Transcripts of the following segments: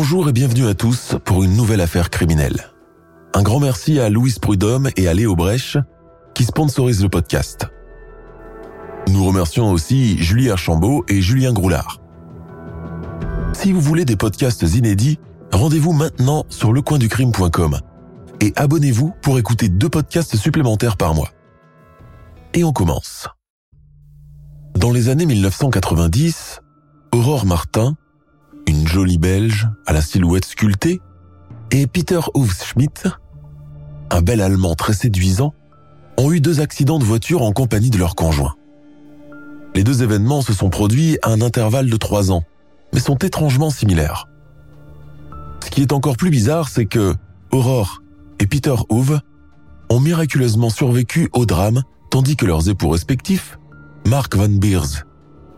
Bonjour et bienvenue à tous pour une nouvelle affaire criminelle. Un grand merci à Louise Prudhomme et à Léo Brèche qui sponsorisent le podcast. Nous remercions aussi Julie Archambault et Julien Groulard. Si vous voulez des podcasts inédits, rendez-vous maintenant sur lecoinducrime.com et abonnez-vous pour écouter deux podcasts supplémentaires par mois. Et on commence. Dans les années 1990, Aurore Martin, une jolie Belge à la silhouette sculptée, et Peter Hufschmidt, un bel Allemand très séduisant, ont eu deux accidents de voiture en compagnie de leurs conjoints. Les deux événements se sont produits à un intervalle de trois ans, mais sont étrangement similaires. Ce qui est encore plus bizarre, c'est que Aurore et Peter Hove ont miraculeusement survécu au drame, tandis que leurs époux respectifs, Mark Van Beers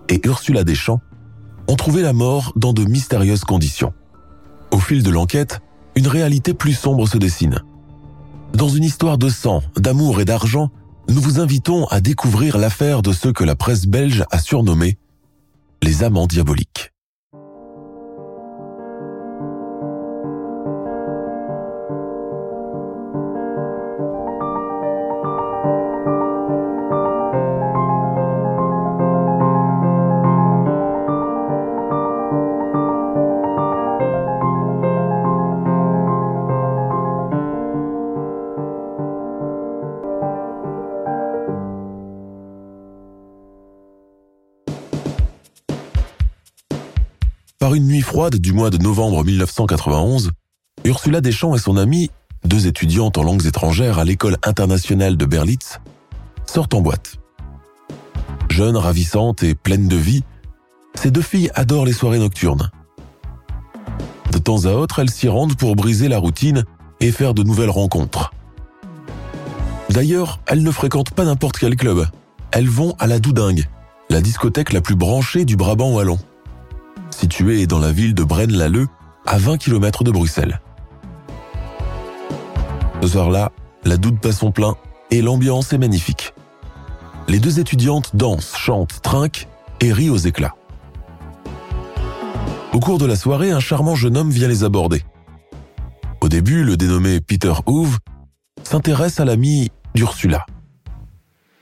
et Ursula Deschamps, ont trouvé la mort dans de mystérieuses conditions. Au fil de l'enquête, une réalité plus sombre se dessine. Dans une histoire de sang, d'amour et d'argent, nous vous invitons à découvrir l'affaire de ceux que la presse belge a surnommés les amants diaboliques. Par une nuit froide du mois de novembre 1991, Ursula Deschamps et son amie, deux étudiantes en langues étrangères à l'école internationale de Berlitz, sortent en boîte. Jeunes, ravissantes et pleines de vie, ces deux filles adorent les soirées nocturnes. De temps à autre, elles s'y rendent pour briser la routine et faire de nouvelles rencontres. D'ailleurs, elles ne fréquentent pas n'importe quel club. Elles vont à la Doudingue, la discothèque la plus branchée du Brabant wallon située dans la ville de Braine-l'Alleud, à 20 km de Bruxelles. Ce soir-là, la doude passe son plein et l'ambiance est magnifique. Les deux étudiantes dansent, chantent, trinquent et rient aux éclats. Au cours de la soirée, un charmant jeune homme vient les aborder. Au début, le dénommé Peter Hove s'intéresse à l'amie d'Ursula.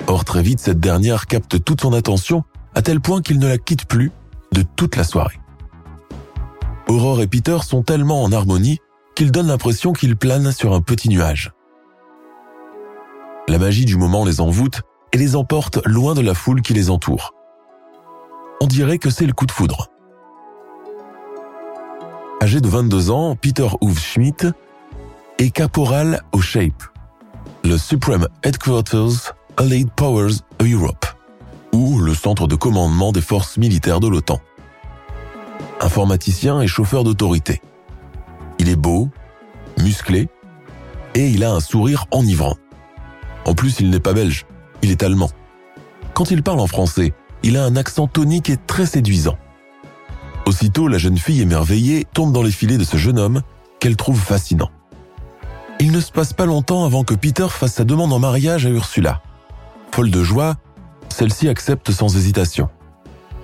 Or, très vite, cette dernière capte toute son attention à tel point qu'il ne la quitte plus de toute la soirée. Aurore et Peter sont tellement en harmonie qu'ils donnent l'impression qu'ils planent sur un petit nuage. La magie du moment les envoûte et les emporte loin de la foule qui les entoure. On dirait que c'est le coup de foudre. Âgé de 22 ans, Peter Schmidt est caporal au SHAPE, le Supreme Headquarters Allied Powers Europe, le centre de commandement des forces militaires de l'OTAN. Informaticien et chauffeur d'autorité. Il est beau, musclé, et il a un sourire enivrant. En plus, il n'est pas belge, il est allemand. Quand il parle en français, il a un accent tonique et très séduisant. Aussitôt, la jeune fille émerveillée tombe dans les filets de ce jeune homme qu'elle trouve fascinant. Il ne se passe pas longtemps avant que Peter fasse sa demande en mariage à Ursula. Folle de joie, celle-ci accepte sans hésitation.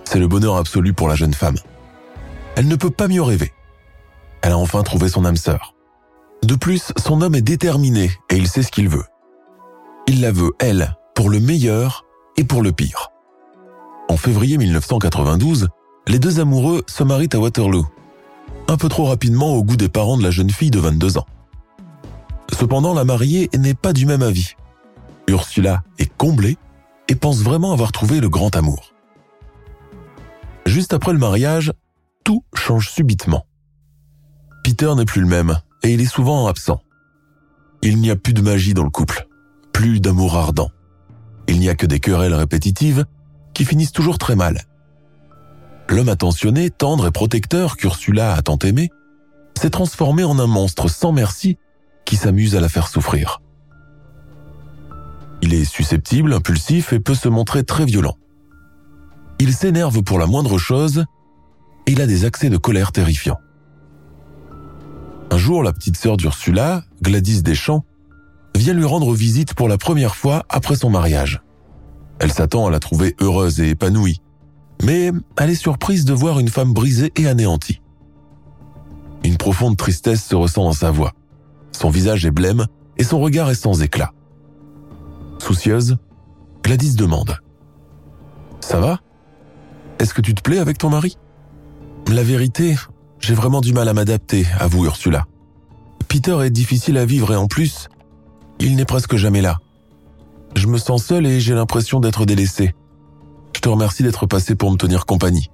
C'est le bonheur absolu pour la jeune femme. Elle ne peut pas mieux rêver. Elle a enfin trouvé son âme sœur. De plus, son homme est déterminé et il sait ce qu'il veut. Il la veut, elle, pour le meilleur et pour le pire. En février 1992, les deux amoureux se marient à Waterloo. Un peu trop rapidement au goût des parents de la jeune fille de 22 ans. Cependant, la mariée n'est pas du même avis. Ursula est comblée et pense vraiment avoir trouvé le grand amour. Juste après le mariage, tout change subitement. Peter n'est plus le même et il est souvent absent. Il n'y a plus de magie dans le couple, plus d'amour ardent. Il n'y a que des querelles répétitives qui finissent toujours très mal. L'homme attentionné, tendre et protecteur qu'Ursula a tant aimé s'est transformé en un monstre sans merci qui s'amuse à la faire souffrir. Il est susceptible, impulsif et peut se montrer très violent. Il s'énerve pour la moindre chose et il a des accès de colère terrifiants. Un jour, la petite sœur d'Ursula, Gladys Deschamps, vient lui rendre visite pour la première fois après son mariage. Elle s'attend à la trouver heureuse et épanouie, mais elle est surprise de voir une femme brisée et anéantie. Une profonde tristesse se ressent dans sa voix. Son visage est blême et son regard est sans éclat. Soucieuse, Gladys demande ⁇ Ça va? Est-ce que tu te plais avec ton mari ?⁇ La vérité, j'ai vraiment du mal à m'adapter, avoue Ursula. Peter est difficile à vivre et en plus, il n'est presque jamais là. Je me sens seule et j'ai l'impression d'être délaissée. Je te remercie d'être passé pour me tenir compagnie.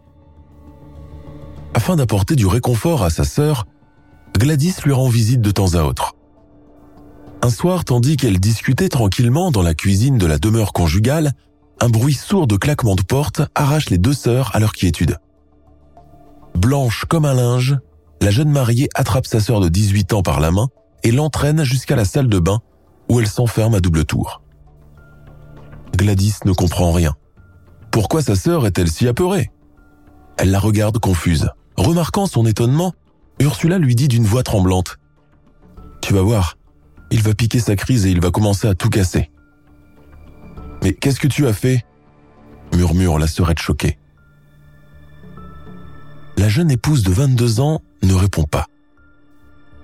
Afin d'apporter du réconfort à sa sœur, Gladys lui rend visite de temps à autre. Un soir, tandis qu'elle discutait tranquillement dans la cuisine de la demeure conjugale, un bruit sourd de claquement de porte arrache les deux sœurs à leur quiétude. Blanche comme un linge, la jeune mariée attrape sa sœur de 18 ans par la main et l'entraîne jusqu'à la salle de bain où elle s'enferme à double tour. Gladys ne comprend rien. Pourquoi sa sœur est-elle si apeurée? Elle la regarde confuse. Remarquant son étonnement, Ursula lui dit d'une voix tremblante ⁇ Tu vas voir, il va piquer sa crise et il va commencer à tout casser. ⁇ Mais qu'est-ce que tu as fait? murmure la sœurette choquée. La jeune épouse de 22 ans ne répond pas.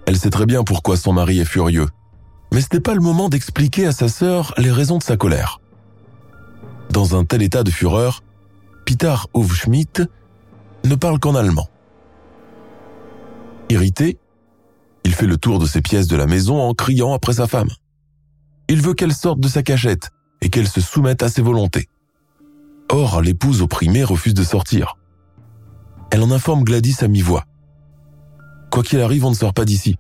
Elle sait très bien pourquoi son mari est furieux, mais ce n'est pas le moment d'expliquer à sa sœur les raisons de sa colère. Dans un tel état de fureur, Peter Hofschmidt ne parle qu'en allemand. Irrité, il fait le tour de ses pièces de la maison en criant après sa femme. Il veut qu'elle sorte de sa cachette et qu'elle se soumette à ses volontés. Or, l'épouse opprimée refuse de sortir. Elle en informe Gladys à mi-voix. Quoi qu'il arrive, on ne sort pas d'ici.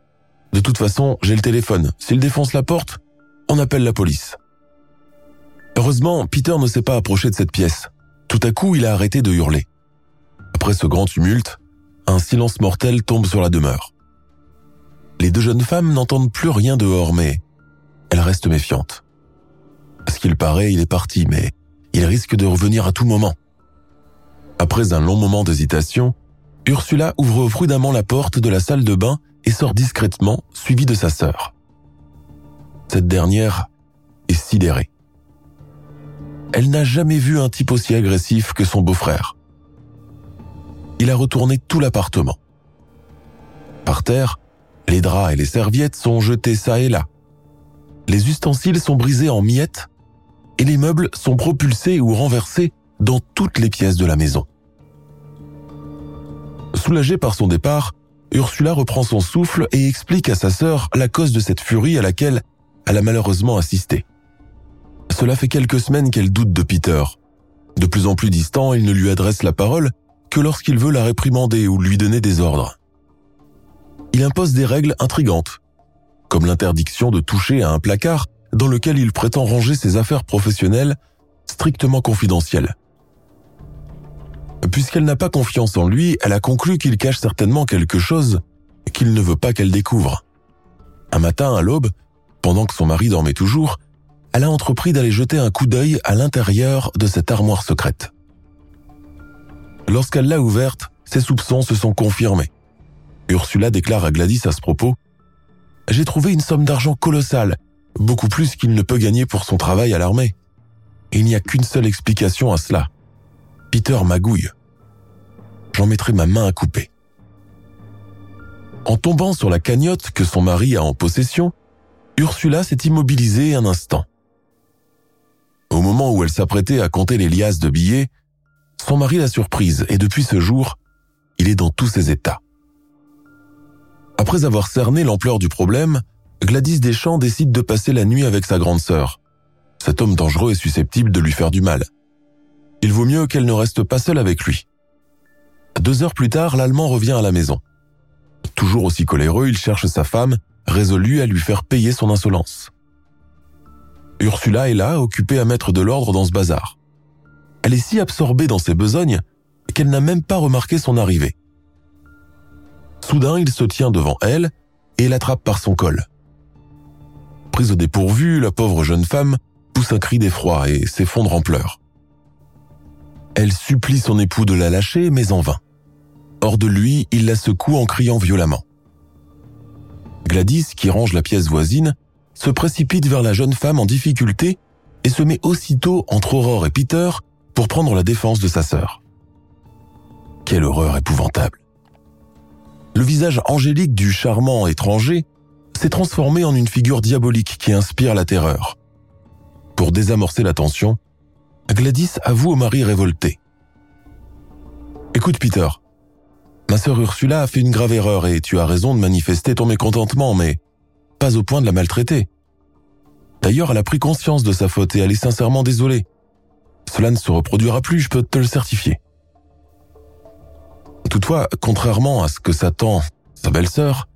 De toute façon, j'ai le téléphone. S'il défonce la porte, on appelle la police. Heureusement, Peter ne s'est pas approché de cette pièce. Tout à coup, il a arrêté de hurler. Après ce grand tumulte, un silence mortel tombe sur la demeure. Les deux jeunes femmes n'entendent plus rien dehors, mais elles restent méfiantes. À ce qu'il paraît, il est parti, mais il risque de revenir à tout moment. Après un long moment d'hésitation, Ursula ouvre prudemment la porte de la salle de bain et sort discrètement, suivie de sa sœur. Cette dernière est sidérée. Elle n'a jamais vu un type aussi agressif que son beau-frère. Il a retourné tout l'appartement. Par terre, les draps et les serviettes sont jetés ça et là. Les ustensiles sont brisés en miettes et les meubles sont propulsés ou renversés dans toutes les pièces de la maison. Soulagée par son départ, Ursula reprend son souffle et explique à sa sœur la cause de cette furie à laquelle elle a malheureusement assisté. Cela fait quelques semaines qu'elle doute de Peter. De plus en plus distant, il ne lui adresse la parole que lorsqu'il veut la réprimander ou lui donner des ordres. Il impose des règles intrigantes, comme l'interdiction de toucher à un placard dans lequel il prétend ranger ses affaires professionnelles strictement confidentielles. Puisqu'elle n'a pas confiance en lui, elle a conclu qu'il cache certainement quelque chose qu'il ne veut pas qu'elle découvre. Un matin, à l'aube, pendant que son mari dormait toujours, elle a entrepris d'aller jeter un coup d'œil à l'intérieur de cette armoire secrète. Lorsqu'elle l'a ouverte, ses soupçons se sont confirmés. Ursula déclare à Gladys à ce propos J'ai trouvé une somme d'argent colossale, beaucoup plus qu'il ne peut gagner pour son travail à l'armée. Il n'y a qu'une seule explication à cela. Peter magouille. J'en mettrai ma main à couper. En tombant sur la cagnotte que son mari a en possession, Ursula s'est immobilisée un instant. Au moment où elle s'apprêtait à compter les liasses de billets, son mari l'a surprise et depuis ce jour, il est dans tous ses états. Après avoir cerné l'ampleur du problème, Gladys Deschamps décide de passer la nuit avec sa grande sœur. Cet homme dangereux est susceptible de lui faire du mal. Il vaut mieux qu'elle ne reste pas seule avec lui. Deux heures plus tard, l'Allemand revient à la maison. toujours aussi coléreux, il cherche sa femme, résolu à lui faire payer son insolence. Ursula est là, occupée à mettre de l'ordre dans ce bazar. Elle est si absorbée dans ses besognes qu'elle n'a même pas remarqué son arrivée. Soudain, il se tient devant elle et l'attrape par son col. Prise au dépourvu, la pauvre jeune femme pousse un cri d'effroi et s'effondre en pleurs. Elle supplie son époux de la lâcher, mais en vain. Hors de lui, il la secoue en criant violemment. Gladys, qui range la pièce voisine, se précipite vers la jeune femme en difficulté et se met aussitôt entre Aurore et Peter pour prendre la défense de sa sœur. Quelle horreur épouvantable. Le visage angélique du charmant étranger s'est transformé en une figure diabolique qui inspire la terreur. Pour désamorcer la tension, Gladys avoue au mari révolté. Écoute Peter, ma sœur Ursula a fait une grave erreur et tu as raison de manifester ton mécontentement, mais pas au point de la maltraiter. D'ailleurs, elle a pris conscience de sa faute et elle est sincèrement désolée. Cela ne se reproduira plus, je peux te le certifier. Toutefois, contrairement à ce que s'attend sa belle-sœur,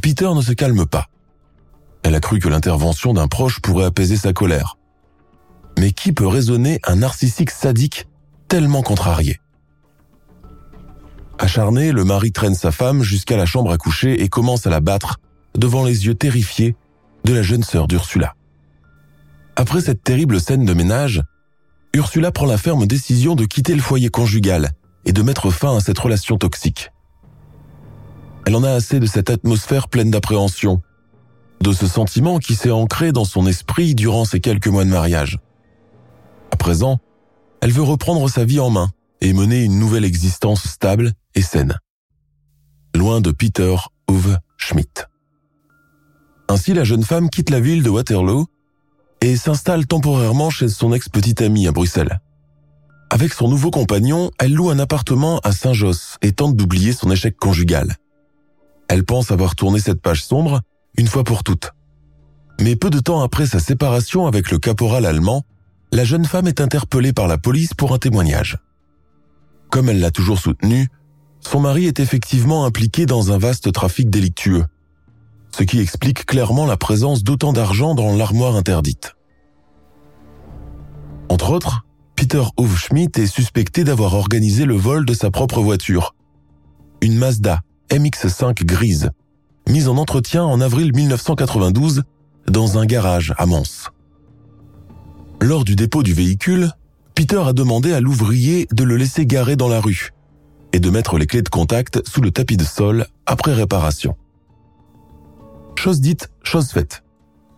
Peter ne se calme pas. Elle a cru que l'intervention d'un proche pourrait apaiser sa colère. Mais qui peut raisonner un narcissique sadique tellement contrarié? Acharné, le mari traîne sa femme jusqu'à la chambre à coucher et commence à la battre devant les yeux terrifiés de la jeune sœur d'Ursula. Après cette terrible scène de ménage, Ursula prend la ferme décision de quitter le foyer conjugal et de mettre fin à cette relation toxique. Elle en a assez de cette atmosphère pleine d'appréhension, de ce sentiment qui s'est ancré dans son esprit durant ces quelques mois de mariage. À présent, elle veut reprendre sa vie en main et mener une nouvelle existence stable et saine. Loin de Peter Uwe Schmidt. Ainsi, la jeune femme quitte la ville de Waterloo et s'installe temporairement chez son ex-petite amie à Bruxelles. Avec son nouveau compagnon, elle loue un appartement à Saint-Josse et tente d'oublier son échec conjugal. Elle pense avoir tourné cette page sombre une fois pour toutes. Mais peu de temps après sa séparation avec le caporal allemand, la jeune femme est interpellée par la police pour un témoignage. Comme elle l'a toujours soutenu, son mari est effectivement impliqué dans un vaste trafic délictueux ce qui explique clairement la présence d'autant d'argent dans l'armoire interdite. Entre autres, Peter Hofschmidt est suspecté d'avoir organisé le vol de sa propre voiture, une Mazda MX5 grise, mise en entretien en avril 1992 dans un garage à Mons. Lors du dépôt du véhicule, Peter a demandé à l'ouvrier de le laisser garer dans la rue et de mettre les clés de contact sous le tapis de sol après réparation. Chose dite, chose faite.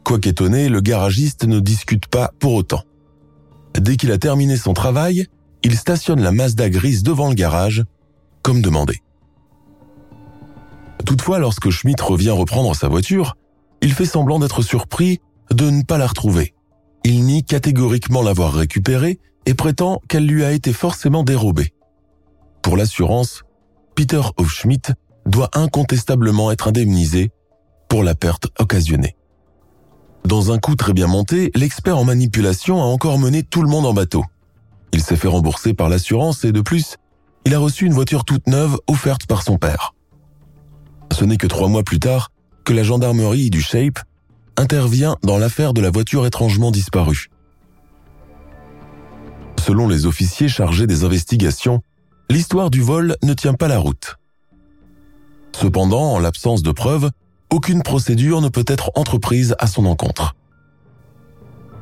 Quoiqu'étonné, le garagiste ne discute pas pour autant. Dès qu'il a terminé son travail, il stationne la Mazda grise devant le garage, comme demandé. Toutefois, lorsque Schmidt revient reprendre sa voiture, il fait semblant d'être surpris de ne pas la retrouver. Il nie catégoriquement l'avoir récupérée et prétend qu'elle lui a été forcément dérobée. Pour l'assurance, Peter Hofschmidt doit incontestablement être indemnisé pour la perte occasionnée. Dans un coup très bien monté, l'expert en manipulation a encore mené tout le monde en bateau. Il s'est fait rembourser par l'assurance et de plus, il a reçu une voiture toute neuve offerte par son père. Ce n'est que trois mois plus tard que la gendarmerie du Shape intervient dans l'affaire de la voiture étrangement disparue. Selon les officiers chargés des investigations, l'histoire du vol ne tient pas la route. Cependant, en l'absence de preuves, aucune procédure ne peut être entreprise à son encontre.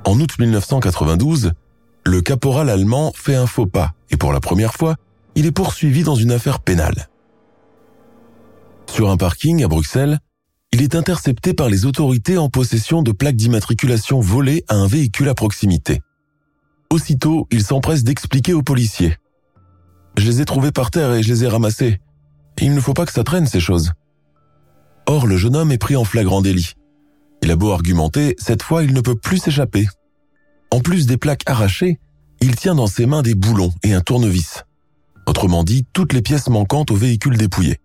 En août 1992, le caporal allemand fait un faux pas et pour la première fois, il est poursuivi dans une affaire pénale. Sur un parking à Bruxelles, il est intercepté par les autorités en possession de plaques d'immatriculation volées à un véhicule à proximité. Aussitôt, il s'empresse d'expliquer aux policiers. Je les ai trouvés par terre et je les ai ramassés. Il ne faut pas que ça traîne ces choses. Or, le jeune homme est pris en flagrant délit. Il a beau argumenter, cette fois il ne peut plus s'échapper. En plus des plaques arrachées, il tient dans ses mains des boulons et un tournevis. Autrement dit, toutes les pièces manquantes au véhicule dépouillé.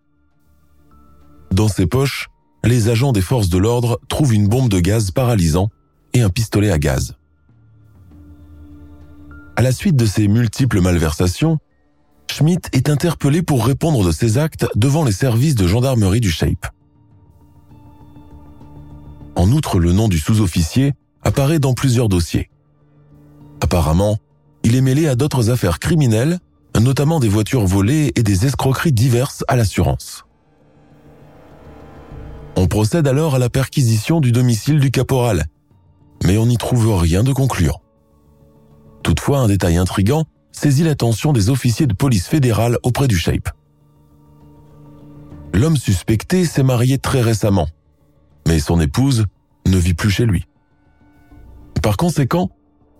Dans ses poches, les agents des forces de l'ordre trouvent une bombe de gaz paralysant et un pistolet à gaz. À la suite de ces multiples malversations, Schmidt est interpellé pour répondre de ses actes devant les services de gendarmerie du Shape. En outre, le nom du sous-officier apparaît dans plusieurs dossiers. Apparemment, il est mêlé à d'autres affaires criminelles, notamment des voitures volées et des escroqueries diverses à l'assurance. On procède alors à la perquisition du domicile du caporal, mais on n'y trouve rien de concluant. Toutefois, un détail intrigant saisit l'attention des officiers de police fédérale auprès du Shape. L'homme suspecté s'est marié très récemment, mais son épouse ne vit plus chez lui. Par conséquent,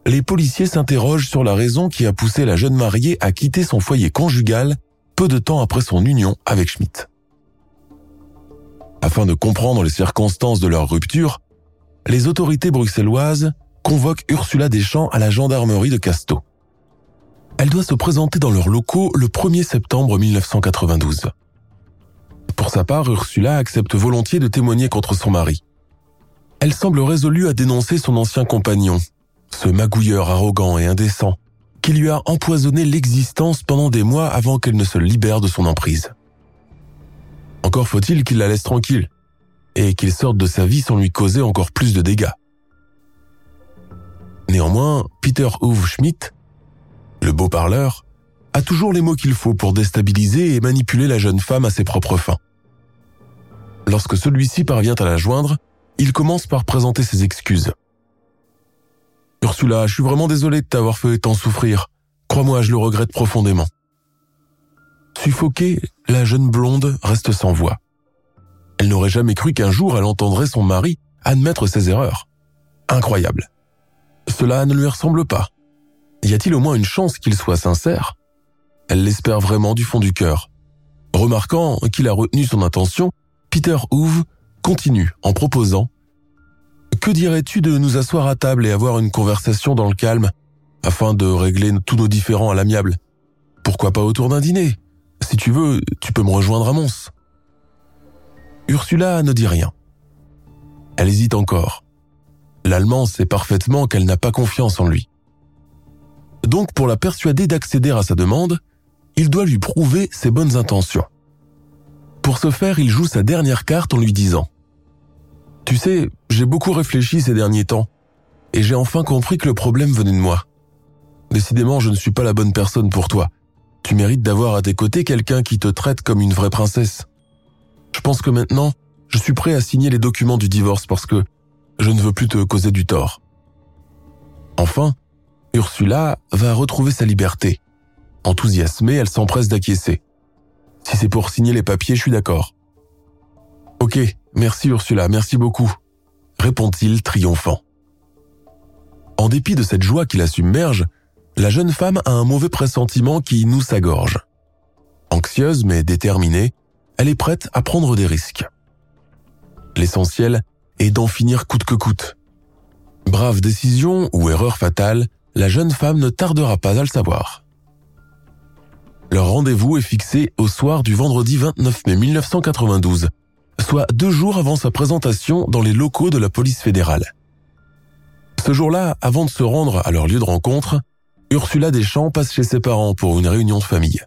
les policiers s'interrogent sur la raison qui a poussé la jeune mariée à quitter son foyer conjugal peu de temps après son union avec Schmidt. Afin de comprendre les circonstances de leur rupture, les autorités bruxelloises convoquent Ursula Deschamps à la gendarmerie de Casto. Elle doit se présenter dans leurs locaux le 1er septembre 1992. Pour sa part, Ursula accepte volontiers de témoigner contre son mari. Elle semble résolue à dénoncer son ancien compagnon, ce magouilleur arrogant et indécent, qui lui a empoisonné l'existence pendant des mois avant qu'elle ne se libère de son emprise. Encore faut-il qu'il la laisse tranquille et qu'il sorte de sa vie sans lui causer encore plus de dégâts. Néanmoins, Peter Uwe Schmidt, le beau parleur, a toujours les mots qu'il faut pour déstabiliser et manipuler la jeune femme à ses propres fins. Lorsque celui-ci parvient à la joindre, il commence par présenter ses excuses. Ursula, je suis vraiment désolé de t'avoir fait tant souffrir. Crois-moi, je le regrette profondément. Suffoquée, la jeune blonde reste sans voix. Elle n'aurait jamais cru qu'un jour elle entendrait son mari admettre ses erreurs. Incroyable. Cela ne lui ressemble pas. Y a-t-il au moins une chance qu'il soit sincère? Elle l'espère vraiment du fond du cœur. Remarquant qu'il a retenu son intention, Peter Hoove continue en proposant ⁇ Que dirais-tu de nous asseoir à table et avoir une conversation dans le calme, afin de régler tous nos différends à l'amiable? Pourquoi pas autour d'un dîner? Si tu veux, tu peux me rejoindre à Mons. Ursula ne dit rien. Elle hésite encore. L'Allemand sait parfaitement qu'elle n'a pas confiance en lui. Donc pour la persuader d'accéder à sa demande, il doit lui prouver ses bonnes intentions. Pour ce faire, il joue sa dernière carte en lui disant ⁇ Tu sais, j'ai beaucoup réfléchi ces derniers temps, et j'ai enfin compris que le problème venait de moi. Décidément, je ne suis pas la bonne personne pour toi. Tu mérites d'avoir à tes côtés quelqu'un qui te traite comme une vraie princesse. Je pense que maintenant, je suis prêt à signer les documents du divorce parce que je ne veux plus te causer du tort. Enfin, Ursula va retrouver sa liberté. Enthousiasmée, elle s'empresse d'acquiescer. Si c'est pour signer les papiers, je suis d'accord. Ok, merci Ursula, merci beaucoup, répond-il triomphant. En dépit de cette joie qui la submerge, la jeune femme a un mauvais pressentiment qui noue sa gorge. Anxieuse mais déterminée, elle est prête à prendre des risques. L'essentiel est d'en finir coûte que coûte. Brave décision ou erreur fatale, la jeune femme ne tardera pas à le savoir. Leur rendez-vous est fixé au soir du vendredi 29 mai 1992, soit deux jours avant sa présentation dans les locaux de la police fédérale. Ce jour-là, avant de se rendre à leur lieu de rencontre, Ursula Deschamps passe chez ses parents pour une réunion de famille.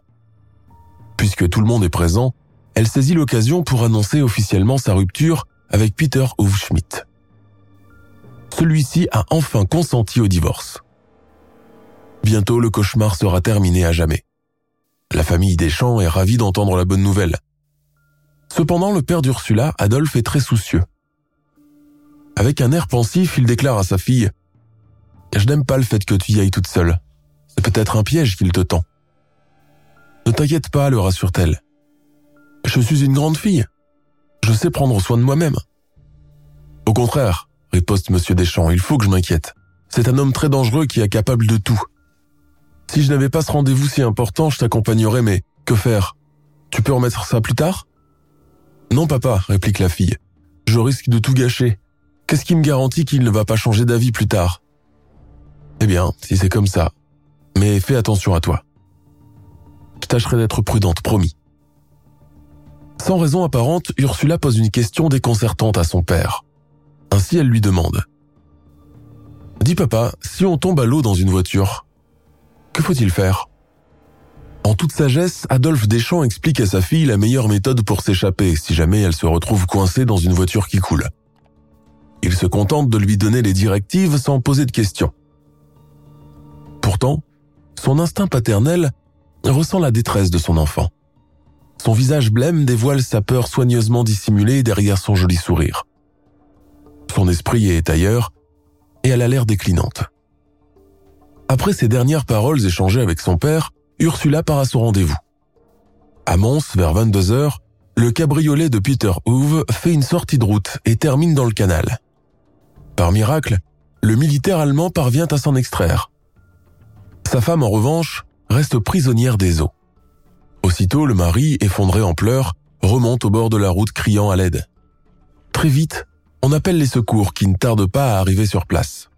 Puisque tout le monde est présent, elle saisit l'occasion pour annoncer officiellement sa rupture avec Peter Hufschmidt. Celui-ci a enfin consenti au divorce. Bientôt le cauchemar sera terminé à jamais. La famille Deschamps est ravie d'entendre la bonne nouvelle. Cependant, le père d'Ursula, Adolphe, est très soucieux. Avec un air pensif, il déclare à sa fille ⁇ Je n'aime pas le fait que tu y ailles toute seule. C'est peut-être un piège qu'il te tend. Ne t'inquiète pas, le rassure-t-elle. Je suis une grande fille. Je sais prendre soin de moi-même. Au contraire, riposte Monsieur Deschamps, il faut que je m'inquiète. C'est un homme très dangereux qui est capable de tout. Si je n'avais pas ce rendez-vous si important, je t'accompagnerais, mais que faire? Tu peux remettre ça plus tard? Non, papa, réplique la fille. Je risque de tout gâcher. Qu'est-ce qui me garantit qu'il ne va pas changer d'avis plus tard? Eh bien, si c'est comme ça. Mais fais attention à toi. Je tâcherai d'être prudente, promis. Sans raison apparente, Ursula pose une question déconcertante à son père. Ainsi, elle lui demande. Dis papa, si on tombe à l'eau dans une voiture, que faut-il faire? En toute sagesse, Adolphe Deschamps explique à sa fille la meilleure méthode pour s'échapper si jamais elle se retrouve coincée dans une voiture qui coule. Il se contente de lui donner les directives sans poser de questions. Pourtant, son instinct paternel ressent la détresse de son enfant. Son visage blême dévoile sa peur soigneusement dissimulée derrière son joli sourire. Son esprit est ailleurs et elle a l'air déclinante. Après ces dernières paroles échangées avec son père, Ursula part à son rendez-vous. À Mons, vers 22 heures, le cabriolet de Peter Hoove fait une sortie de route et termine dans le canal. Par miracle, le militaire allemand parvient à s'en extraire. Sa femme, en revanche, reste prisonnière des eaux. Aussitôt, le mari, effondré en pleurs, remonte au bord de la route criant à l'aide. Très vite, on appelle les secours qui ne tardent pas à arriver sur place.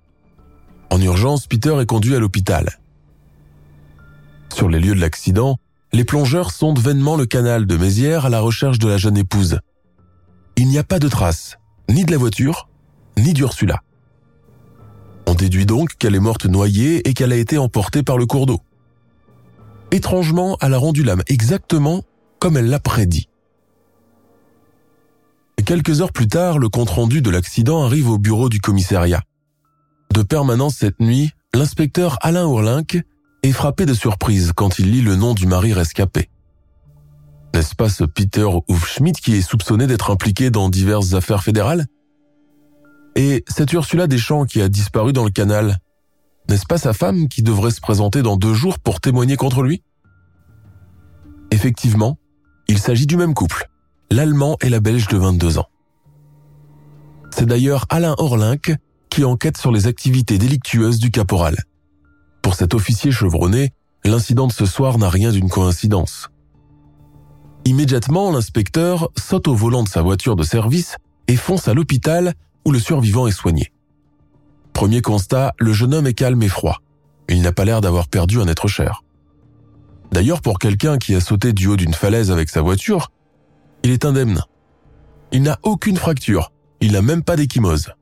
En urgence, Peter est conduit à l'hôpital. Sur les lieux de l'accident, les plongeurs sondent vainement le canal de Mézières à la recherche de la jeune épouse. Il n'y a pas de traces, ni de la voiture, ni d'Ursula. On déduit donc qu'elle est morte noyée et qu'elle a été emportée par le cours d'eau. Étrangement, elle a rendu l'âme exactement comme elle l'a prédit. Quelques heures plus tard, le compte-rendu de l'accident arrive au bureau du commissariat. De permanence cette nuit, l'inspecteur Alain Ourlinck est frappé de surprise quand il lit le nom du mari rescapé. N'est-ce pas ce Peter Hufschmidt qui est soupçonné d'être impliqué dans diverses affaires fédérales? Et cette Ursula Deschamps qui a disparu dans le canal, n'est-ce pas sa femme qui devrait se présenter dans deux jours pour témoigner contre lui? Effectivement, il s'agit du même couple, l'Allemand et la Belge de 22 ans. C'est d'ailleurs Alain Orlinck qui enquête sur les activités délictueuses du caporal. Pour cet officier chevronné, l'incident de ce soir n'a rien d'une coïncidence. Immédiatement, l'inspecteur saute au volant de sa voiture de service et fonce à l'hôpital où le survivant est soigné. Premier constat, le jeune homme est calme et froid. Il n'a pas l'air d'avoir perdu un être cher. D'ailleurs, pour quelqu'un qui a sauté du haut d'une falaise avec sa voiture, il est indemne. Il n'a aucune fracture, il n'a même pas d'échymose.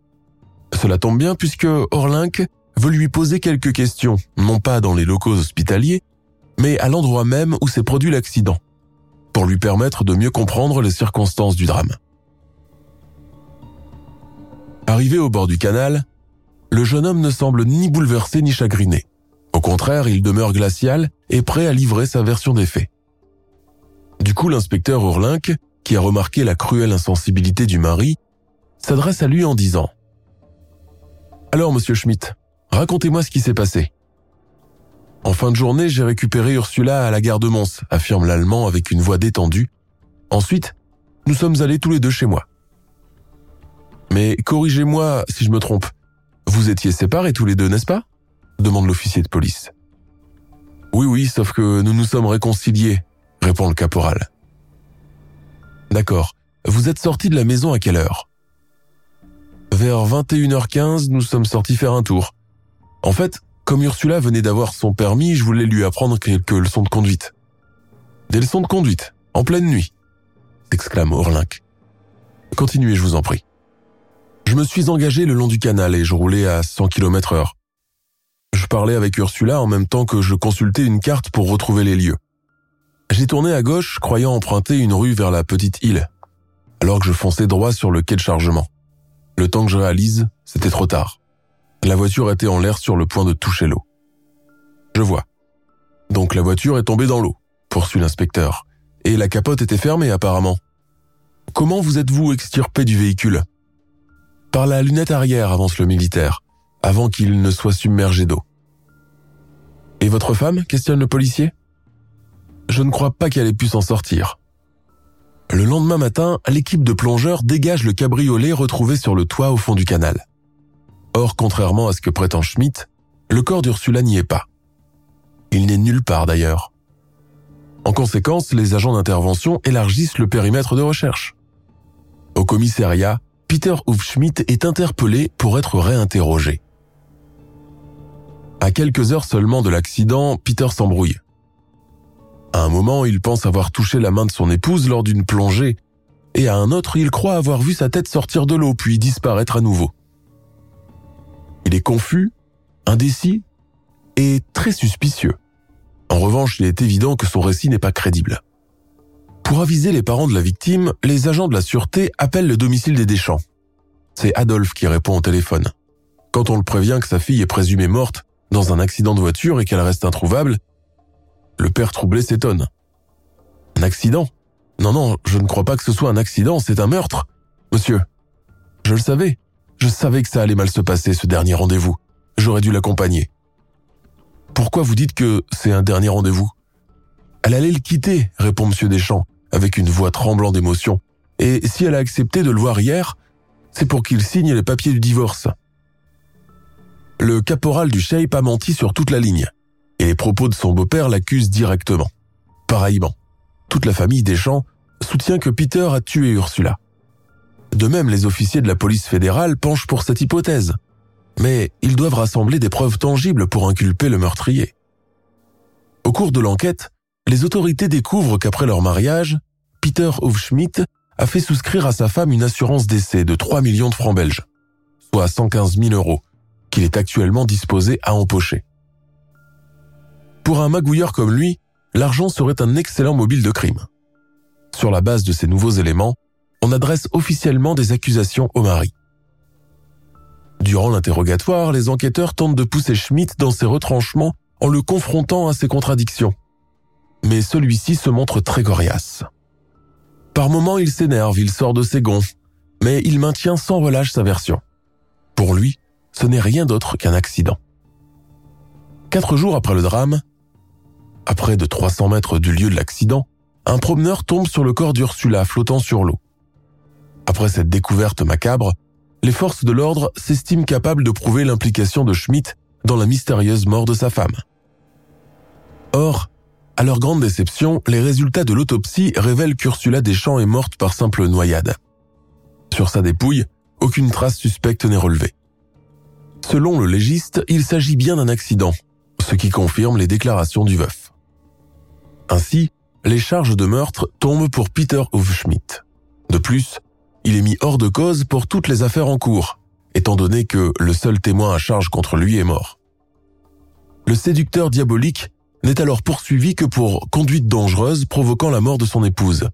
Cela tombe bien puisque Orlinck veut lui poser quelques questions, non pas dans les locaux hospitaliers, mais à l'endroit même où s'est produit l'accident, pour lui permettre de mieux comprendre les circonstances du drame. Arrivé au bord du canal, le jeune homme ne semble ni bouleversé ni chagriné. Au contraire, il demeure glacial et prêt à livrer sa version des faits. Du coup, l'inspecteur Urlinck, qui a remarqué la cruelle insensibilité du mari, s'adresse à lui en disant ⁇ Alors, monsieur Schmidt, racontez-moi ce qui s'est passé. En fin de journée, j'ai récupéré Ursula à la gare de Mons, affirme l'Allemand avec une voix détendue. Ensuite, nous sommes allés tous les deux chez moi. Mais corrigez-moi si je me trompe. Vous étiez séparés tous les deux, n'est-ce pas? demande l'officier de police. Oui, oui, sauf que nous nous sommes réconciliés, répond le caporal. D'accord. Vous êtes sorti de la maison à quelle heure? Vers 21h15, nous sommes sortis faire un tour. En fait, comme Ursula venait d'avoir son permis, je voulais lui apprendre quelques leçons de conduite. Des leçons de conduite, en pleine nuit, exclame Orlinck. Continuez, je vous en prie. Je me suis engagé le long du canal et je roulais à 100 km heure. Je parlais avec Ursula en même temps que je consultais une carte pour retrouver les lieux. J'ai tourné à gauche, croyant emprunter une rue vers la petite île, alors que je fonçais droit sur le quai de chargement. Le temps que je réalise, c'était trop tard. La voiture était en l'air sur le point de toucher l'eau. Je vois. Donc la voiture est tombée dans l'eau, poursuit l'inspecteur. Et la capote était fermée apparemment. Comment vous êtes-vous extirpé du véhicule? Par la lunette arrière, avance le militaire, avant qu'il ne soit submergé d'eau. Et votre femme? Questionne le policier? Je ne crois pas qu'elle ait pu s'en sortir. Le lendemain matin, l'équipe de plongeurs dégage le cabriolet retrouvé sur le toit au fond du canal. Or, contrairement à ce que prétend Schmidt, le corps d'Ursula n'y est pas. Il n'est nulle part d'ailleurs. En conséquence, les agents d'intervention élargissent le périmètre de recherche. Au commissariat, Peter Hufschmidt est interpellé pour être réinterrogé. À quelques heures seulement de l'accident, Peter s'embrouille. À un moment, il pense avoir touché la main de son épouse lors d'une plongée, et à un autre, il croit avoir vu sa tête sortir de l'eau puis disparaître à nouveau. Il est confus, indécis et très suspicieux. En revanche, il est évident que son récit n'est pas crédible. Pour aviser les parents de la victime, les agents de la sûreté appellent le domicile des Deschamps. C'est Adolphe qui répond au téléphone. Quand on le prévient que sa fille est présumée morte dans un accident de voiture et qu'elle reste introuvable, le père troublé s'étonne. Un accident? Non, non, je ne crois pas que ce soit un accident, c'est un meurtre. Monsieur, je le savais. Je savais que ça allait mal se passer, ce dernier rendez-vous. J'aurais dû l'accompagner. Pourquoi vous dites que c'est un dernier rendez-vous? Elle allait le quitter, répond M. Deschamps, avec une voix tremblant d'émotion. Et si elle a accepté de le voir hier, c'est pour qu'il signe les papiers du divorce. Le caporal du Shape a menti sur toute la ligne, les propos de son beau-père l'accusent directement. Pareillement, toute la famille Deschamps soutient que Peter a tué Ursula. De même, les officiers de la police fédérale penchent pour cette hypothèse. Mais ils doivent rassembler des preuves tangibles pour inculper le meurtrier. Au cours de l'enquête, les autorités découvrent qu'après leur mariage, Peter Hofschmidt a fait souscrire à sa femme une assurance d'essai de 3 millions de francs belges, soit 115 000 euros, qu'il est actuellement disposé à empocher. Pour un magouilleur comme lui, l'argent serait un excellent mobile de crime. Sur la base de ces nouveaux éléments, on adresse officiellement des accusations au mari. Durant l'interrogatoire, les enquêteurs tentent de pousser Schmidt dans ses retranchements en le confrontant à ses contradictions. Mais celui-ci se montre très coriace. Par moments, il s'énerve, il sort de ses gonds, mais il maintient sans relâche sa version. Pour lui, ce n'est rien d'autre qu'un accident. Quatre jours après le drame, à près de 300 mètres du lieu de l'accident, un promeneur tombe sur le corps d'Ursula flottant sur l'eau. Après cette découverte macabre, les forces de l'ordre s'estiment capables de prouver l'implication de Schmidt dans la mystérieuse mort de sa femme. Or, à leur grande déception, les résultats de l'autopsie révèlent qu'Ursula Deschamps est morte par simple noyade. Sur sa dépouille, aucune trace suspecte n'est relevée. Selon le légiste, il s'agit bien d'un accident, ce qui confirme les déclarations du veuf. Ainsi, les charges de meurtre tombent pour Peter Hofschmidt. De plus, il est mis hors de cause pour toutes les affaires en cours, étant donné que le seul témoin à charge contre lui est mort. Le séducteur diabolique n'est alors poursuivi que pour conduite dangereuse provoquant la mort de son épouse.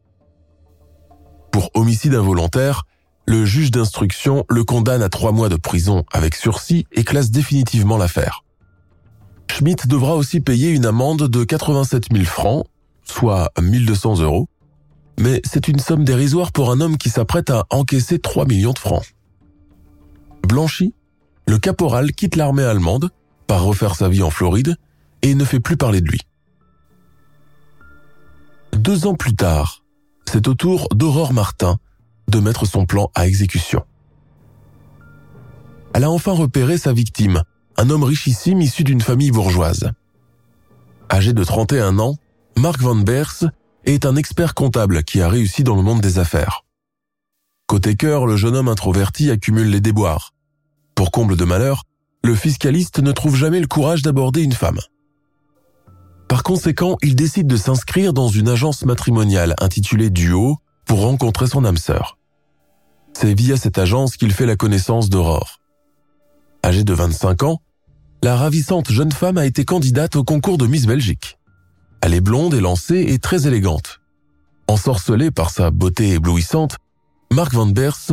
Pour homicide involontaire, le juge d'instruction le condamne à trois mois de prison avec sursis et classe définitivement l'affaire. Schmidt devra aussi payer une amende de 87 000 francs, soit 1200 euros, mais c'est une somme dérisoire pour un homme qui s'apprête à encaisser 3 millions de francs. Blanchi, le caporal quitte l'armée allemande, part refaire sa vie en Floride, et ne fait plus parler de lui. Deux ans plus tard, c'est au tour d'Aurore Martin de mettre son plan à exécution. Elle a enfin repéré sa victime, un homme richissime issu d'une famille bourgeoise. Âgé de 31 ans, Mark Van Beers est un expert comptable qui a réussi dans le monde des affaires. Côté cœur, le jeune homme introverti accumule les déboires. Pour comble de malheur, le fiscaliste ne trouve jamais le courage d'aborder une femme. Par conséquent, il décide de s'inscrire dans une agence matrimoniale intitulée Duo pour rencontrer son âme sœur. C'est via cette agence qu'il fait la connaissance d'Aurore. Âgée de 25 ans, la ravissante jeune femme a été candidate au concours de Miss Belgique. Elle est blonde, élancée et très élégante. Ensorcelé par sa beauté éblouissante, Mark Van Bers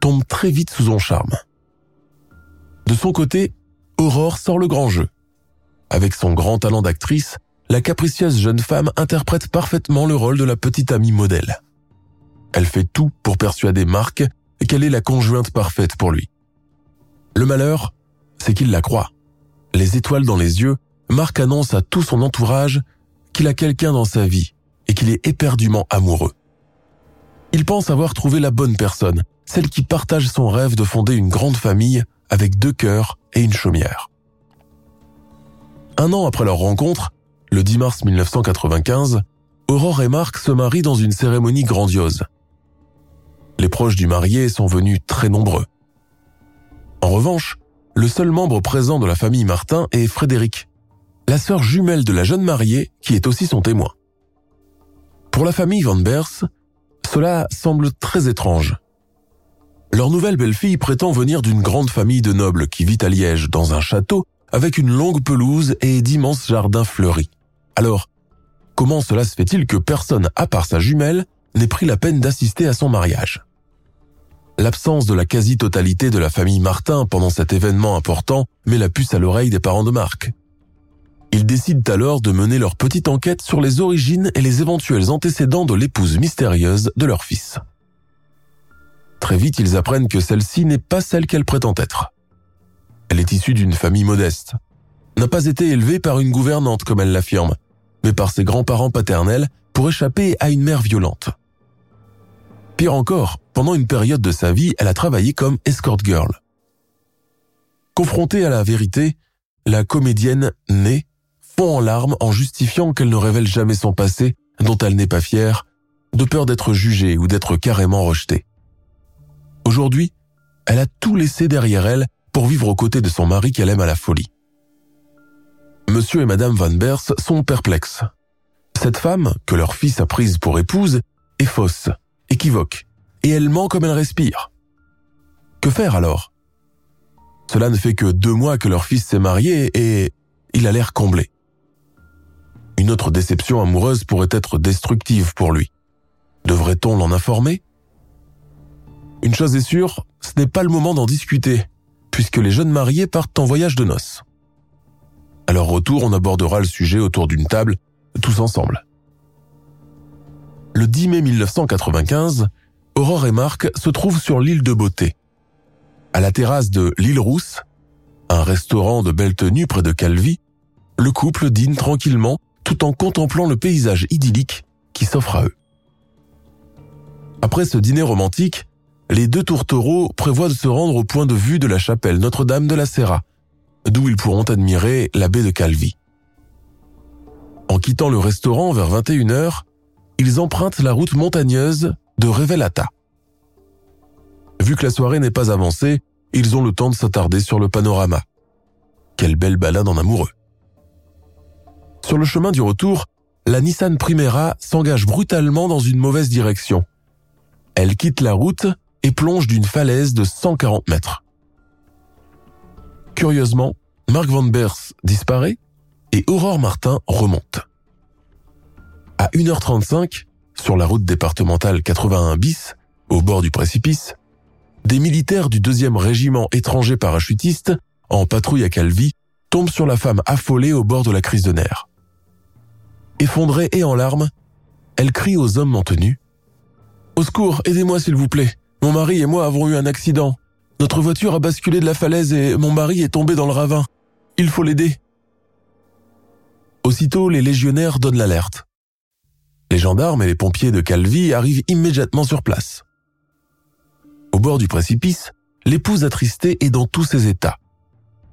tombe très vite sous son charme. De son côté, Aurore sort le grand jeu. Avec son grand talent d'actrice, la capricieuse jeune femme interprète parfaitement le rôle de la petite amie modèle. Elle fait tout pour persuader Marc qu'elle est la conjointe parfaite pour lui. Le malheur, c'est qu'il la croit. Les étoiles dans les yeux, Marc annonce à tout son entourage qu'il a quelqu'un dans sa vie et qu'il est éperdument amoureux. Il pense avoir trouvé la bonne personne, celle qui partage son rêve de fonder une grande famille avec deux cœurs et une chaumière. Un an après leur rencontre, le 10 mars 1995, Aurore et Marc se marient dans une cérémonie grandiose. Les proches du marié sont venus très nombreux. En revanche, le seul membre présent de la famille Martin est Frédéric, la sœur jumelle de la jeune mariée qui est aussi son témoin. Pour la famille Van Bers, cela semble très étrange. Leur nouvelle belle-fille prétend venir d'une grande famille de nobles qui vit à Liège dans un château avec une longue pelouse et d'immenses jardins fleuris. Alors, comment cela se fait-il que personne, à part sa jumelle, n'ait pris la peine d'assister à son mariage? L'absence de la quasi-totalité de la famille Martin pendant cet événement important met la puce à l'oreille des parents de Marc. Ils décident alors de mener leur petite enquête sur les origines et les éventuels antécédents de l'épouse mystérieuse de leur fils. Très vite, ils apprennent que celle-ci n'est pas celle qu'elle prétend être. Elle est issue d'une famille modeste, n'a pas été élevée par une gouvernante comme elle l'affirme, mais par ses grands-parents paternels pour échapper à une mère violente. Pire encore, pendant une période de sa vie, elle a travaillé comme escort girl. Confrontée à la vérité, la comédienne née fond en larmes en justifiant qu'elle ne révèle jamais son passé, dont elle n'est pas fière, de peur d'être jugée ou d'être carrément rejetée. Aujourd'hui, elle a tout laissé derrière elle pour vivre aux côtés de son mari qu'elle aime à la folie. Monsieur et Madame Van Bers sont perplexes. Cette femme, que leur fils a prise pour épouse, est fausse, équivoque, et elle ment comme elle respire. Que faire alors? Cela ne fait que deux mois que leur fils s'est marié et il a l'air comblé. Une autre déception amoureuse pourrait être destructive pour lui. Devrait-on l'en informer? Une chose est sûre, ce n'est pas le moment d'en discuter, puisque les jeunes mariés partent en voyage de noces. À leur retour, on abordera le sujet autour d'une table, tous ensemble. Le 10 mai 1995, Aurore et Marc se trouvent sur l'île de Beauté. À la terrasse de l'île Rousse, un restaurant de belle tenue près de Calvi, le couple dîne tranquillement tout en contemplant le paysage idyllique qui s'offre à eux. Après ce dîner romantique, les deux tourtereaux prévoient de se rendre au point de vue de la chapelle Notre-Dame de la Serra, d'où ils pourront admirer la baie de Calvi. En quittant le restaurant vers 21h, ils empruntent la route montagneuse de Revelata. Vu que la soirée n'est pas avancée, ils ont le temps de s'attarder sur le panorama. Quelle belle balade en amoureux. Sur le chemin du retour, la Nissan Primera s'engage brutalement dans une mauvaise direction. Elle quitte la route et plonge d'une falaise de 140 mètres. Curieusement, Mark Van Bers disparaît et Aurore Martin remonte. À 1h35, sur la route départementale 81 bis, au bord du précipice, des militaires du 2e régiment étranger parachutiste, en patrouille à Calvi, tombent sur la femme affolée au bord de la crise de nerfs. Effondrée et en larmes, elle crie aux hommes en tenue. Au secours, aidez-moi s'il vous plaît. Mon mari et moi avons eu un accident. Notre voiture a basculé de la falaise et mon mari est tombé dans le ravin. Il faut l'aider. Aussitôt, les légionnaires donnent l'alerte. Les gendarmes et les pompiers de Calvi arrivent immédiatement sur place. Au bord du précipice, l'épouse attristée est dans tous ses états.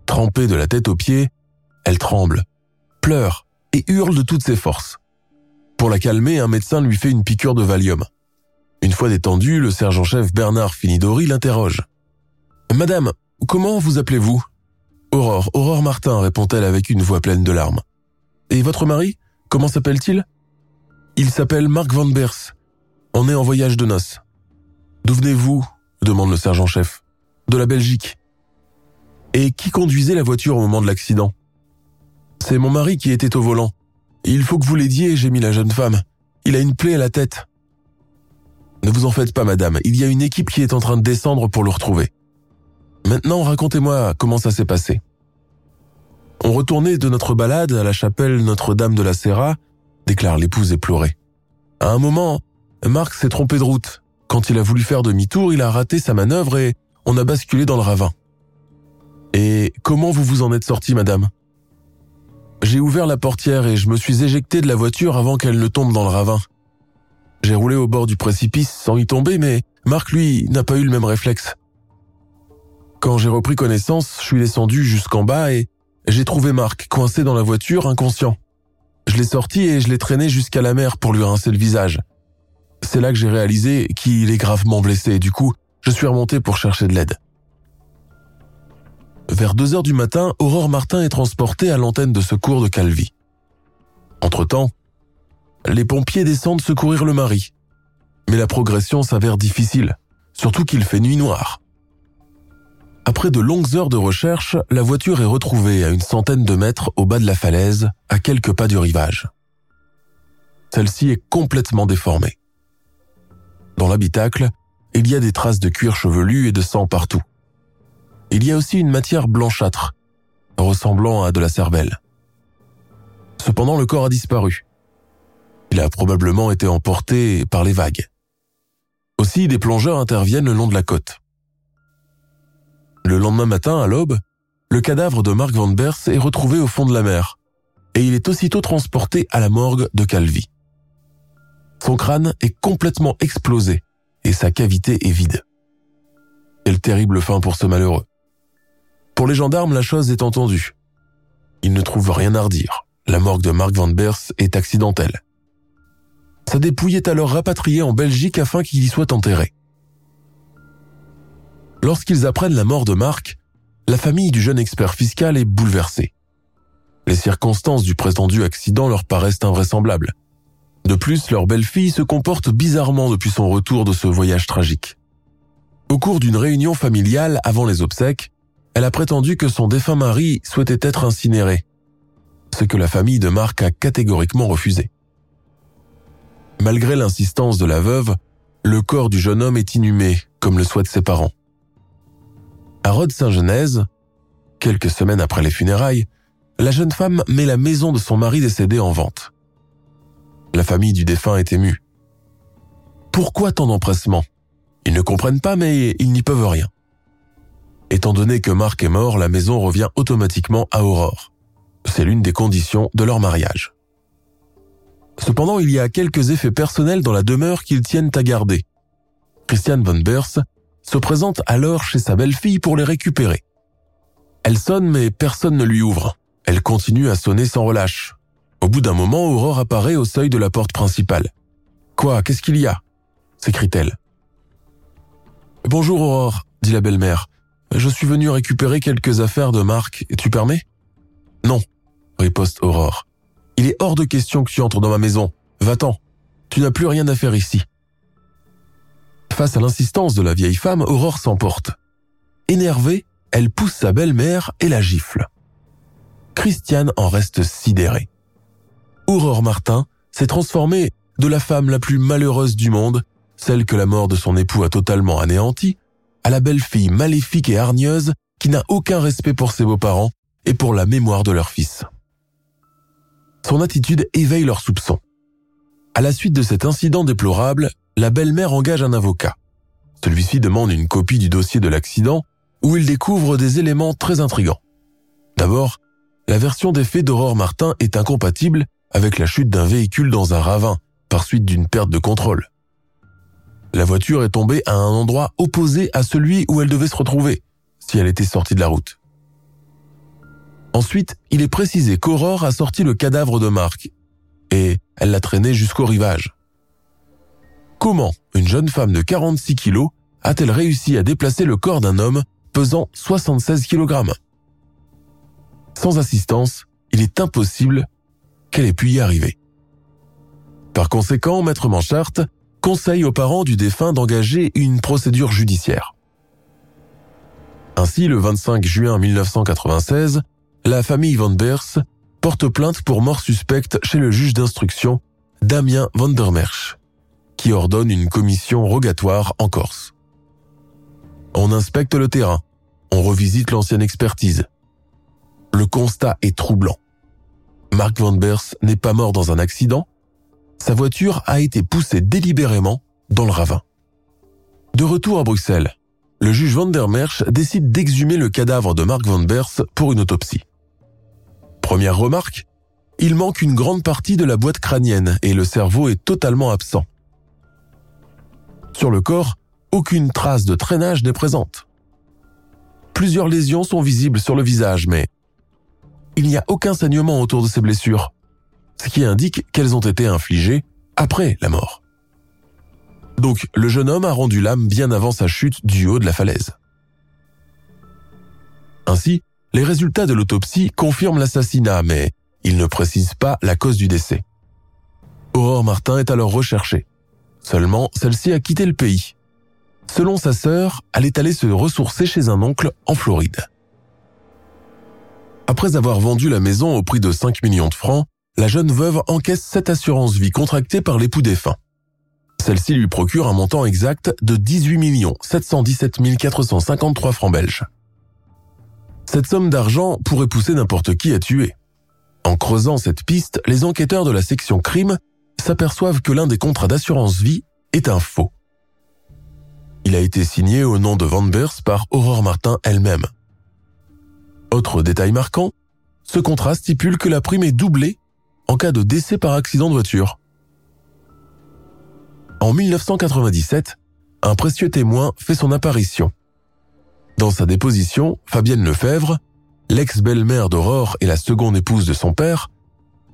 Trempée de la tête aux pieds, elle tremble, pleure et hurle de toutes ses forces. Pour la calmer, un médecin lui fait une piqûre de Valium. Une fois détendu, le sergent-chef Bernard Finidori l'interroge. Madame, comment vous appelez-vous? Aurore, Aurore Martin, répond-elle avec une voix pleine de larmes. Et votre mari? Comment s'appelle-t-il? Il s'appelle Marc Van Bers. On est en voyage de noces. D'où venez-vous? demande le sergent-chef. De la Belgique. Et qui conduisait la voiture au moment de l'accident? C'est mon mari qui était au volant. Il faut que vous l'aidiez, j'ai mis la jeune femme. Il a une plaie à la tête. Ne vous en faites pas, madame. Il y a une équipe qui est en train de descendre pour le retrouver. Maintenant, racontez-moi comment ça s'est passé. On retournait de notre balade à la chapelle Notre-Dame de la Serra, déclare l'épouse éplorée. À un moment, Marc s'est trompé de route. Quand il a voulu faire demi-tour, il a raté sa manœuvre et on a basculé dans le ravin. Et comment vous vous en êtes sorti, madame? J'ai ouvert la portière et je me suis éjecté de la voiture avant qu'elle ne tombe dans le ravin. J'ai roulé au bord du précipice sans y tomber, mais Marc, lui, n'a pas eu le même réflexe. Quand j'ai repris connaissance, je suis descendu jusqu'en bas et j'ai trouvé Marc coincé dans la voiture, inconscient. Je l'ai sorti et je l'ai traîné jusqu'à la mer pour lui rincer le visage. C'est là que j'ai réalisé qu'il est gravement blessé et du coup, je suis remonté pour chercher de l'aide. Vers 2 heures du matin, Aurore Martin est transportée à l'antenne de secours de Calvi. Entre-temps, les pompiers descendent secourir le mari. Mais la progression s'avère difficile, surtout qu'il fait nuit noire. Après de longues heures de recherche, la voiture est retrouvée à une centaine de mètres au bas de la falaise, à quelques pas du rivage. Celle-ci est complètement déformée. Dans l'habitacle, il y a des traces de cuir chevelu et de sang partout. Il y a aussi une matière blanchâtre, ressemblant à de la cervelle. Cependant, le corps a disparu. Il a probablement été emporté par les vagues. Aussi, des plongeurs interviennent le long de la côte. Le lendemain matin, à l'aube, le cadavre de Mark Van Bers est retrouvé au fond de la mer et il est aussitôt transporté à la morgue de Calvi. Son crâne est complètement explosé et sa cavité est vide. Quelle terrible fin pour ce malheureux. Pour les gendarmes, la chose est entendue. Ils ne trouvent rien à redire. La morgue de Mark Van Bers est accidentelle. Sa dépouille est alors rapatriée en Belgique afin qu'il y soit enterré. Lorsqu'ils apprennent la mort de Mark, la famille du jeune expert fiscal est bouleversée. Les circonstances du prétendu accident leur paraissent invraisemblables. De plus, leur belle-fille se comporte bizarrement depuis son retour de ce voyage tragique. Au cours d'une réunion familiale avant les obsèques, elle a prétendu que son défunt mari souhaitait être incinéré, ce que la famille de Marc a catégoriquement refusé. Malgré l'insistance de la veuve, le corps du jeune homme est inhumé, comme le souhaitent ses parents. À Rhodes-Saint-Genèse, quelques semaines après les funérailles, la jeune femme met la maison de son mari décédé en vente. La famille du défunt est émue. Pourquoi tant d'empressement? Ils ne comprennent pas, mais ils n'y peuvent rien. Étant donné que Marc est mort, la maison revient automatiquement à Aurore. C'est l'une des conditions de leur mariage. Cependant, il y a quelques effets personnels dans la demeure qu'ils tiennent à garder. Christian von Bers se présente alors chez sa belle-fille pour les récupérer. Elle sonne mais personne ne lui ouvre. Elle continue à sonner sans relâche. Au bout d'un moment, Aurore apparaît au seuil de la porte principale. Quoi, qu'est-ce qu'il y a? s'écrie-t-elle. Bonjour Aurore, dit la belle-mère. Je suis venue récupérer quelques affaires de Marc, tu permets? Non, riposte Aurore. Il est hors de question que tu entres dans ma maison. Va-t'en. Tu n'as plus rien à faire ici. Face à l'insistance de la vieille femme, Aurore s'emporte. Énervée, elle pousse sa belle-mère et la gifle. Christiane en reste sidérée. Aurore Martin s'est transformée de la femme la plus malheureuse du monde, celle que la mort de son époux a totalement anéantie, à la belle-fille maléfique et hargneuse qui n'a aucun respect pour ses beaux-parents et pour la mémoire de leur fils. Son attitude éveille leurs soupçons. À la suite de cet incident déplorable, la belle-mère engage un avocat. Celui-ci demande une copie du dossier de l'accident où il découvre des éléments très intrigants. D'abord, la version des faits d'Aurore Martin est incompatible avec la chute d'un véhicule dans un ravin par suite d'une perte de contrôle. La voiture est tombée à un endroit opposé à celui où elle devait se retrouver, si elle était sortie de la route. Ensuite, il est précisé qu'Aurore a sorti le cadavre de Marc et elle l'a traîné jusqu'au rivage. Comment une jeune femme de 46 kilos a-t-elle réussi à déplacer le corps d'un homme pesant 76 kg Sans assistance, il est impossible qu'elle ait pu y arriver. Par conséquent, Maître Manchart conseille aux parents du défunt d'engager une procédure judiciaire. Ainsi, le 25 juin 1996, la famille Van Beers porte plainte pour mort suspecte chez le juge d'instruction Damien Van der qui ordonne une commission rogatoire en Corse. On inspecte le terrain, on revisite l'ancienne expertise. Le constat est troublant. Mark Van Beers n'est pas mort dans un accident, sa voiture a été poussée délibérément dans le ravin. De retour à Bruxelles, le juge Van der Merch décide d'exhumer le cadavre de Mark Van Beers pour une autopsie. Première remarque, il manque une grande partie de la boîte crânienne et le cerveau est totalement absent. Sur le corps, aucune trace de traînage n'est présente. Plusieurs lésions sont visibles sur le visage, mais il n'y a aucun saignement autour de ces blessures ce qui indique qu'elles ont été infligées après la mort. Donc le jeune homme a rendu l'âme bien avant sa chute du haut de la falaise. Ainsi, les résultats de l'autopsie confirment l'assassinat, mais ils ne précisent pas la cause du décès. Aurore Martin est alors recherchée. Seulement, celle-ci a quitté le pays. Selon sa sœur, elle est allée se ressourcer chez un oncle en Floride. Après avoir vendu la maison au prix de 5 millions de francs, la jeune veuve encaisse cette assurance vie contractée par l'époux défunt. Celle-ci lui procure un montant exact de 18 717 453 francs belges. Cette somme d'argent pourrait pousser n'importe qui à tuer. En creusant cette piste, les enquêteurs de la section crime s'aperçoivent que l'un des contrats d'assurance vie est un faux. Il a été signé au nom de Van Beers par Aurore Martin elle-même. Autre détail marquant, ce contrat stipule que la prime est doublée en cas de décès par accident de voiture. En 1997, un précieux témoin fait son apparition. Dans sa déposition, Fabienne Lefebvre, l'ex-belle-mère d'Aurore et la seconde épouse de son père,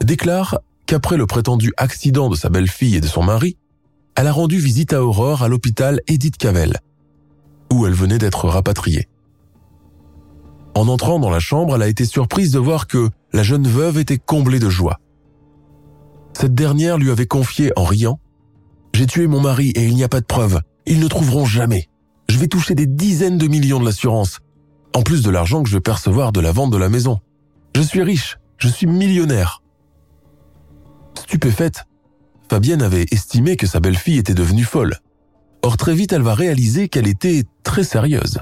déclare qu'après le prétendu accident de sa belle-fille et de son mari, elle a rendu visite à Aurore à l'hôpital Edith Cavell, où elle venait d'être rapatriée. En entrant dans la chambre, elle a été surprise de voir que la jeune veuve était comblée de joie. Cette dernière lui avait confié en riant J'ai tué mon mari et il n'y a pas de preuves. Ils ne trouveront jamais. Je vais toucher des dizaines de millions de l'assurance, en plus de l'argent que je vais percevoir de la vente de la maison. Je suis riche, je suis millionnaire. Stupéfaite, Fabienne avait estimé que sa belle-fille était devenue folle. Or très vite elle va réaliser qu'elle était très sérieuse.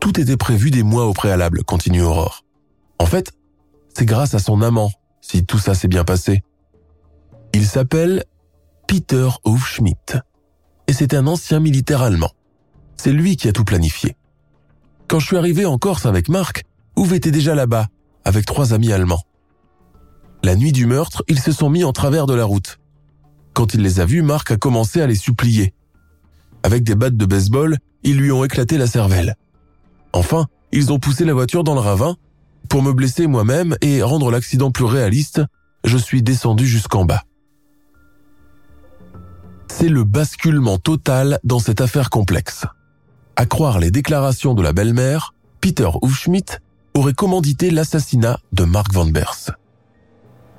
Tout était prévu des mois au préalable, continue Aurore. En fait, c'est grâce à son amant si tout ça s'est bien passé. Il s'appelle Peter Hofschmidt et c'est un ancien militaire allemand. C'est lui qui a tout planifié. Quand je suis arrivé en Corse avec Marc, Ouv était déjà là-bas, avec trois amis allemands. La nuit du meurtre, ils se sont mis en travers de la route. Quand il les a vus, Marc a commencé à les supplier. Avec des battes de baseball, ils lui ont éclaté la cervelle. Enfin, ils ont poussé la voiture dans le ravin. Pour me blesser moi-même et rendre l'accident plus réaliste, je suis descendu jusqu'en bas. C'est le basculement total dans cette affaire complexe. À croire les déclarations de la belle-mère, Peter Hufschmidt aurait commandité l'assassinat de Mark Van Bers.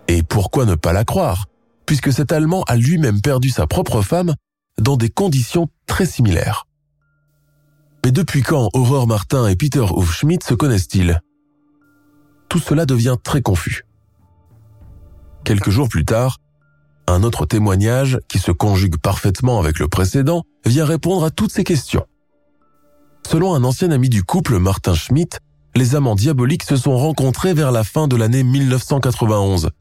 Et pourquoi ne pas la croire, puisque cet Allemand a lui-même perdu sa propre femme dans des conditions très similaires. Mais depuis quand Aurore Martin et Peter Hufschmidt se connaissent-ils? Tout cela devient très confus. Quelques jours plus tard, un autre témoignage, qui se conjugue parfaitement avec le précédent, vient répondre à toutes ces questions. Selon un ancien ami du couple, Martin Schmidt, les amants diaboliques se sont rencontrés vers la fin de l'année 1991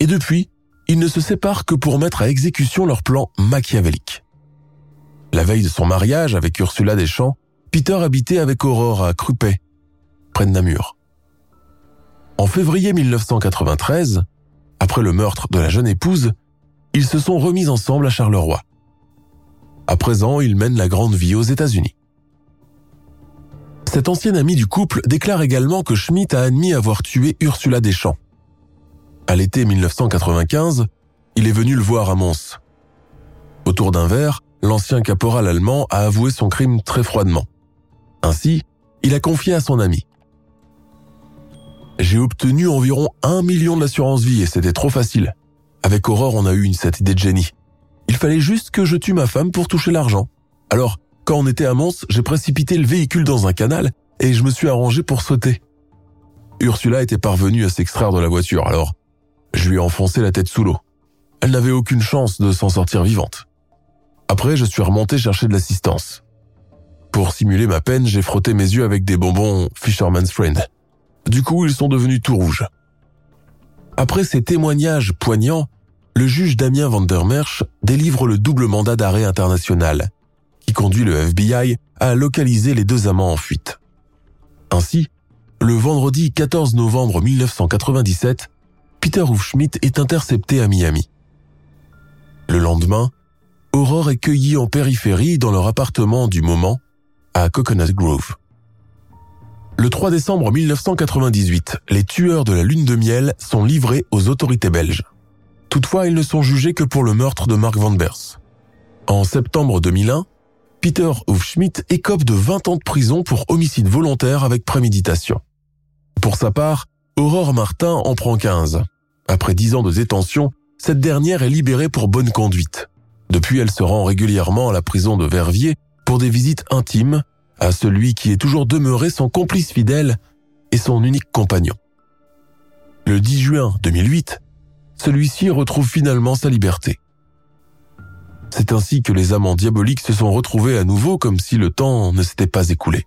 et depuis, ils ne se séparent que pour mettre à exécution leur plan machiavélique. La veille de son mariage avec Ursula Deschamps, Peter habitait avec Aurore à Crupet, près de Namur. En février 1993, après le meurtre de la jeune épouse, ils se sont remis ensemble à Charleroi. À présent, ils mènent la grande vie aux États-Unis. Cet ancien ami du couple déclare également que Schmidt a admis avoir tué Ursula Deschamps. À l'été 1995, il est venu le voir à Mons. Autour d'un verre, l'ancien caporal allemand a avoué son crime très froidement. Ainsi, il a confié à son ami. J'ai obtenu environ un million de l'assurance vie et c'était trop facile. Avec Aurore, on a eu cette idée de génie. Il fallait juste que je tue ma femme pour toucher l'argent. Alors, quand on était à Mons, j'ai précipité le véhicule dans un canal et je me suis arrangé pour sauter. Ursula était parvenue à s'extraire de la voiture, alors je lui ai enfoncé la tête sous l'eau. Elle n'avait aucune chance de s'en sortir vivante. Après, je suis remonté chercher de l'assistance. Pour simuler ma peine, j'ai frotté mes yeux avec des bonbons Fisherman's Friend. Du coup, ils sont devenus tout rouges. Après ces témoignages poignants, le juge Damien van der Merch délivre le double mandat d'arrêt international, qui conduit le FBI à localiser les deux amants en fuite. Ainsi, le vendredi 14 novembre 1997, Peter Hufschmidt est intercepté à Miami. Le lendemain, Aurore est cueillie en périphérie dans leur appartement du moment à Coconut Grove. Le 3 décembre 1998, les tueurs de la lune de miel sont livrés aux autorités belges. Toutefois, ils ne sont jugés que pour le meurtre de Mark Van Bers. En septembre 2001, Peter Hufschmidt écope de 20 ans de prison pour homicide volontaire avec préméditation. Pour sa part, Aurore Martin en prend 15. Après dix ans de détention, cette dernière est libérée pour bonne conduite. Depuis, elle se rend régulièrement à la prison de Verviers pour des visites intimes à celui qui est toujours demeuré son complice fidèle et son unique compagnon. Le 10 juin 2008, celui-ci retrouve finalement sa liberté. C'est ainsi que les amants diaboliques se sont retrouvés à nouveau comme si le temps ne s'était pas écoulé.